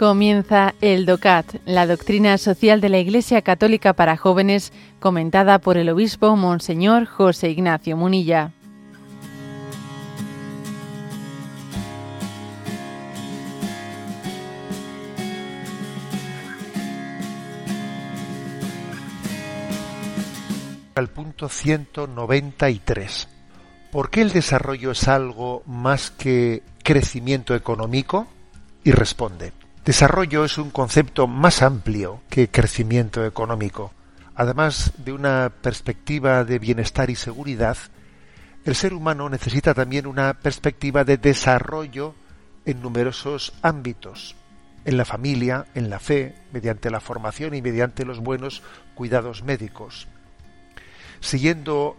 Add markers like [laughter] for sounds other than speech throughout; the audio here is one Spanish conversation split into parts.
Comienza el DOCAT, la doctrina social de la Iglesia Católica para jóvenes, comentada por el obispo Monseñor José Ignacio Munilla. Al punto 193. ¿Por qué el desarrollo es algo más que crecimiento económico? Y responde, Desarrollo es un concepto más amplio que crecimiento económico. Además de una perspectiva de bienestar y seguridad, el ser humano necesita también una perspectiva de desarrollo en numerosos ámbitos, en la familia, en la fe, mediante la formación y mediante los buenos cuidados médicos. Siguiendo,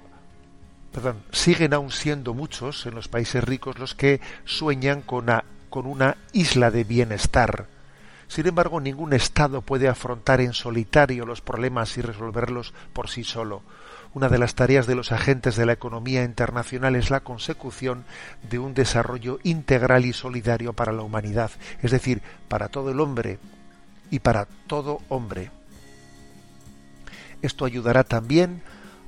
perdón, siguen aún siendo muchos en los países ricos los que sueñan con con una isla de bienestar. Sin embargo, ningún Estado puede afrontar en solitario los problemas y resolverlos por sí solo. Una de las tareas de los agentes de la economía internacional es la consecución de un desarrollo integral y solidario para la humanidad, es decir, para todo el hombre y para todo hombre. Esto ayudará también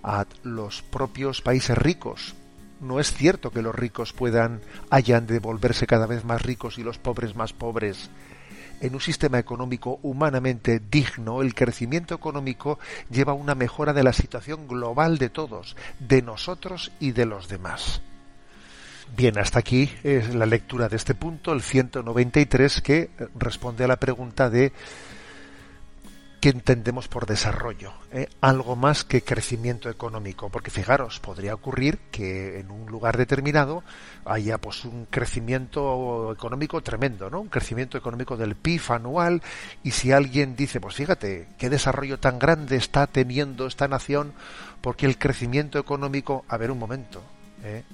a los propios países ricos, no es cierto que los ricos puedan hayan de volverse cada vez más ricos y los pobres más pobres. En un sistema económico humanamente digno, el crecimiento económico lleva a una mejora de la situación global de todos, de nosotros y de los demás. Bien, hasta aquí es la lectura de este punto, el 193, que responde a la pregunta de ¿Qué entendemos por desarrollo? ¿eh? Algo más que crecimiento económico, porque fijaros, podría ocurrir que en un lugar determinado haya pues un crecimiento económico tremendo, ¿no? Un crecimiento económico del PIB anual y si alguien dice, pues fíjate, qué desarrollo tan grande está teniendo esta nación porque el crecimiento económico, a ver un momento, ¿eh?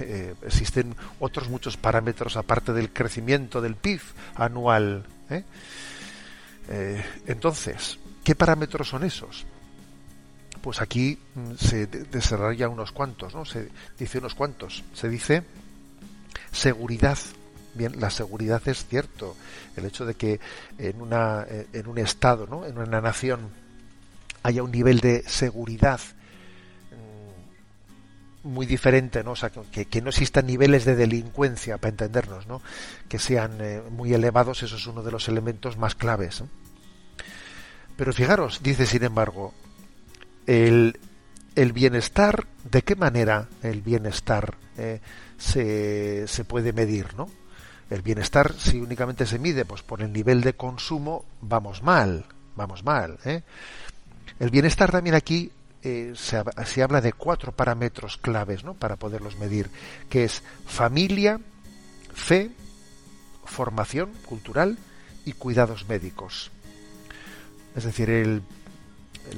[laughs] Existen otros muchos parámetros aparte del crecimiento del PIB anual, ¿eh? Eh, entonces, ¿qué parámetros son esos? Pues aquí mm, se desarrolla unos cuantos, ¿no? Se dice unos cuantos. Se dice seguridad. Bien, la seguridad es cierto. El hecho de que en, una, eh, en un estado, ¿no? en una nación, haya un nivel de seguridad muy diferente, ¿no? O sea, que, no existan niveles de delincuencia, para entendernos, ¿no? Que sean eh, muy elevados, eso es uno de los elementos más claves. Pero fijaros, dice sin embargo, el, el, bienestar, ¿de qué manera el bienestar eh, se, se, puede medir, no? El bienestar, si únicamente se mide pues, por el nivel de consumo, vamos mal, vamos mal. ¿eh? El bienestar también aquí eh, se, se, habla de cuatro parámetros claves ¿no? para poderlos medir, que es familia, fe, formación cultural y cuidados médicos. Es decir, el,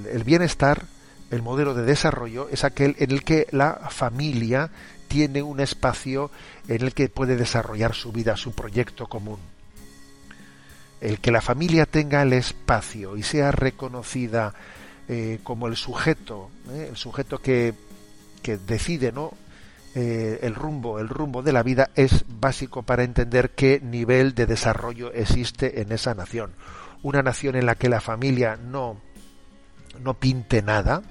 el, bienestar, el modelo de desarrollo, es aquel en el que la familia tiene un espacio en el que puede desarrollar su vida, su proyecto común. El que la familia tenga el espacio y sea reconocida eh, como el sujeto, eh, el sujeto que, que decide ¿no? Eh, el rumbo, el rumbo de la vida es básico para entender qué nivel de desarrollo existe en esa nación una nación en la que la familia no, no pinte nada,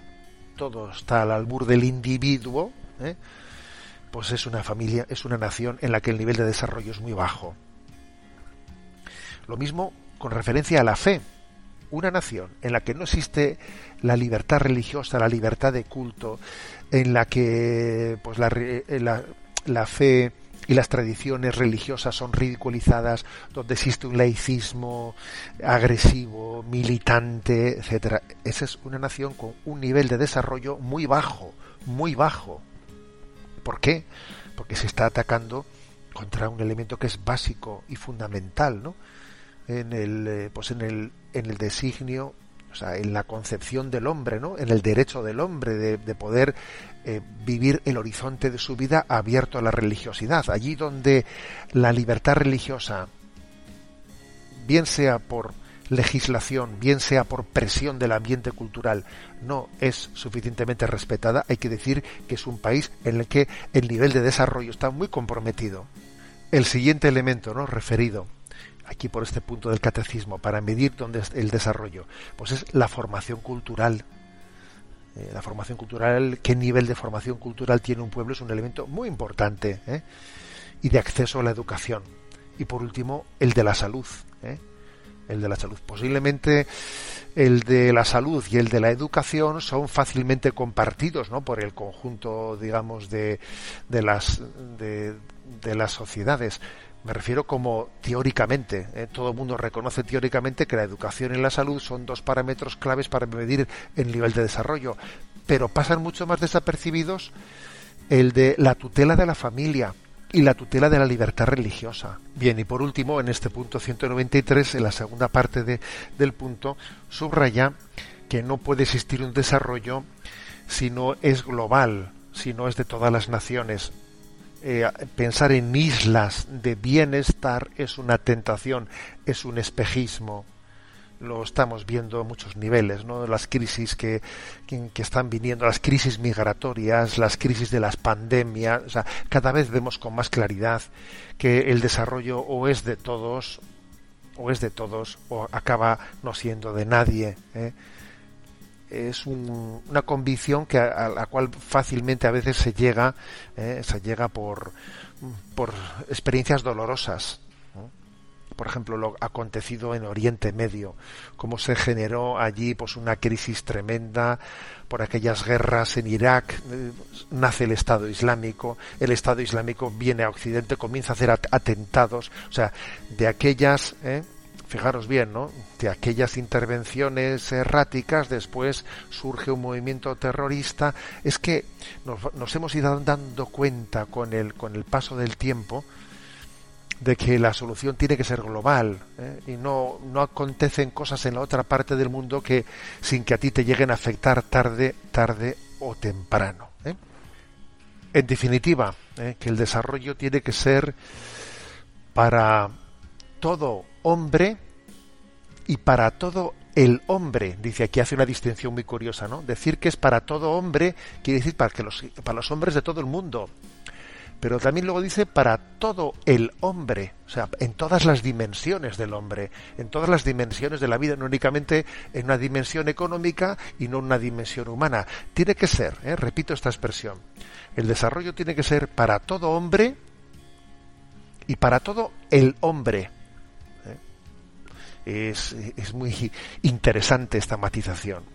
todo está al albur del individuo, pues es una familia, es una nación en la que el nivel de desarrollo es muy bajo. Lo mismo con referencia a la fe. Una nación en la que no existe la libertad religiosa, la libertad de culto, en la que pues la, la, la fe y las tradiciones religiosas son ridiculizadas, donde existe un laicismo agresivo, militante, etcétera. Esa es una nación con un nivel de desarrollo muy bajo, muy bajo. ¿Por qué? Porque se está atacando contra un elemento que es básico y fundamental, ¿no? En el, eh, pues en el, en el designio o sea, en la concepción del hombre, ¿no? En el derecho del hombre de, poder eh, vivir el horizonte de su vida abierto a la religiosidad. Allí donde la libertad religiosa, bien sea por legislación, bien sea por presión del ambiente cultural, no es suficientemente respetada, hay que decir que es un país en el que el nivel de desarrollo está muy comprometido. El siguiente elemento, ¿no? referido aquí por este punto del catecismo, para medir dónde es el desarrollo, pues es la formación cultural. Eh, la formación cultural, qué nivel de formación cultural tiene un pueblo es un elemento muy importante ¿eh? y de acceso a la educación. Y por último, el de la salud. ¿eh? El de la salud. Posiblemente el de la salud y el de la educación son fácilmente compartidos ¿no? por el conjunto, digamos, de, de las, de, de las sociedades me refiero como teóricamente. ¿eh? Todo el mundo reconoce teóricamente que la educación y la salud son dos parámetros claves para medir el nivel de desarrollo. Pero pasan mucho más desapercibidos el de la tutela de la familia y la tutela de la libertad religiosa. Bien, y por último, en este punto 193, en la segunda parte de, del punto, subraya que no puede existir un desarrollo si no es global, si no es de todas las naciones, eh, pensar en islas de bienestar es una tentación, es un espejismo. Lo estamos viendo a muchos niveles, ¿no? Las crisis que, que, están viniendo, las crisis migratorias, las crisis de las pandemias, o sea, cada vez vemos con más claridad que el desarrollo o es de todos, o es de todos, o acaba no siendo de nadie. ¿eh? Es una convicción que a, la cual fácilmente a veces se llega eh, se llega por por experiencias dolorosas por ejemplo lo acontecido en Oriente Medio cómo se generó allí pues una crisis tremenda por aquellas guerras en Irak eh, nace el Estado Islámico el Estado Islámico viene a Occidente comienza a hacer atentados o sea de aquellas eh, fijaros bien, ¿no? De aquellas intervenciones erráticas, después surge un movimiento terrorista. Es que nos, hemos ido dando cuenta con el, con el paso del tiempo de que la solución tiene que ser global ¿eh? y no, no acontecen cosas en la otra parte del mundo que sin que a ti te lleguen a afectar tarde, tarde o temprano. ¿eh? En definitiva, ¿eh? que el desarrollo tiene que ser para todo hombre y para todo el hombre. Dice aquí hace una distinción muy curiosa, ¿no? Decir que es para todo hombre quiere decir para que los para los hombres de todo el mundo. Pero también luego dice para todo el hombre, o sea, en todas las dimensiones del hombre, en todas las dimensiones de la vida, no únicamente en una dimensión económica y no en una dimensión humana. Tiene que ser, ¿eh? repito esta expresión, el desarrollo tiene que ser para todo hombre y para todo el hombre es, es muy interesante esta matización.